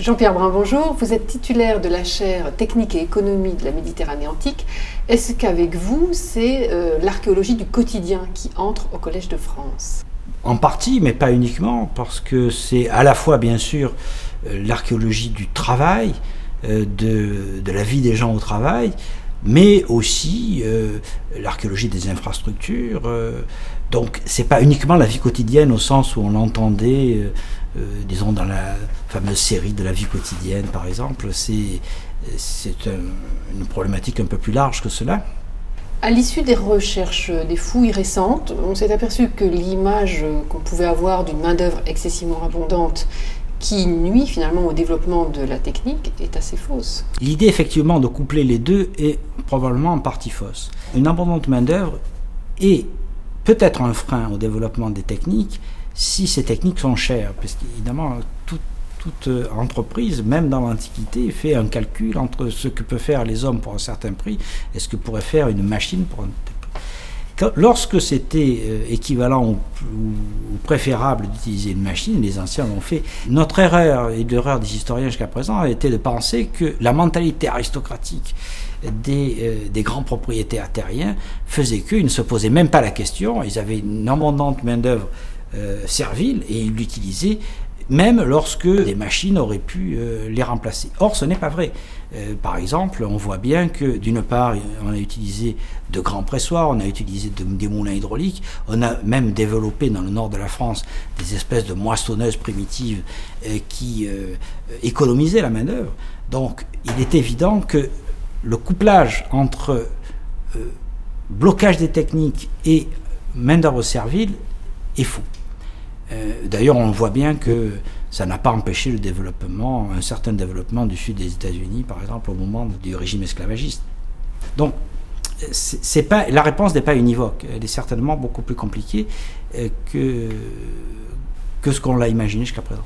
Jean-Pierre Brun, bonjour. Vous êtes titulaire de la chaire Technique et économie de la Méditerranée antique. Est-ce qu'avec vous, c'est euh, l'archéologie du quotidien qui entre au Collège de France? En partie, mais pas uniquement, parce que c'est à la fois, bien sûr, euh, l'archéologie du travail, euh, de, de, la vie des gens au travail, mais aussi l'archéologie des infrastructures. donc, c'est pas uniquement la vie quotidienne au sens où on l'entendait euh, disons dans la fameuse série de la vie quotidienne par exemple, c'est une problématique un peu plus large que cela. À l'issue des recherches, des fouilles récentes, on s'est aperçu que l'image qu'on pouvait avoir d'une main-d'œuvre excessivement abondante qui nuit finalement au développement de la technique est assez fausse. L'idée effectivement de coupler les deux est probablement en partie fausse. Une abondante main-d'œuvre est peut-être un frein au développement des techniques, si ces techniques sont chères, parce qu'évidemment, toute, euh, entreprise, même dans l'Antiquité, fait un calcul entre ce que peuvent faire les hommes pour un certain prix et ce que pourrait faire une machine pour un Lorsque c'était euh, équivalent ou, préférable d'utiliser une machine, les anciens l'ont fait. Notre erreur et l'erreur des historiens jusqu'à présent a été de penser que la mentalité aristocratique des, euh, grands propriétaires terriens faisait qu'ils ne se posaient même pas la question. Ils avaient une abondante main-d'œuvre euh, servile et il l'utilisait même lorsque des machines auraient pu euh, les remplacer. Or, ce n'est pas vrai. Euh, par exemple, on voit bien que d'une part, on a utilisé de grands pressoirs, on a utilisé des moulins hydrauliques, on a même développé dans le nord de la France des espèces de moissonneuses primitives qui économisaient la main-d'œuvre. Donc, il est évident que le couplage entre blocage des techniques et main-d'œuvre servile est faux. Euh, d'ailleurs, on voit bien que ça n'a pas empêché le développement, un certain développement du sud des États-Unis, par exemple, au moment du régime esclavagiste. Donc, la réponse n'est pas univoque. Elle est certainement beaucoup plus compliquée euh, que, que ce qu'on l'a imaginé jusqu'à présent.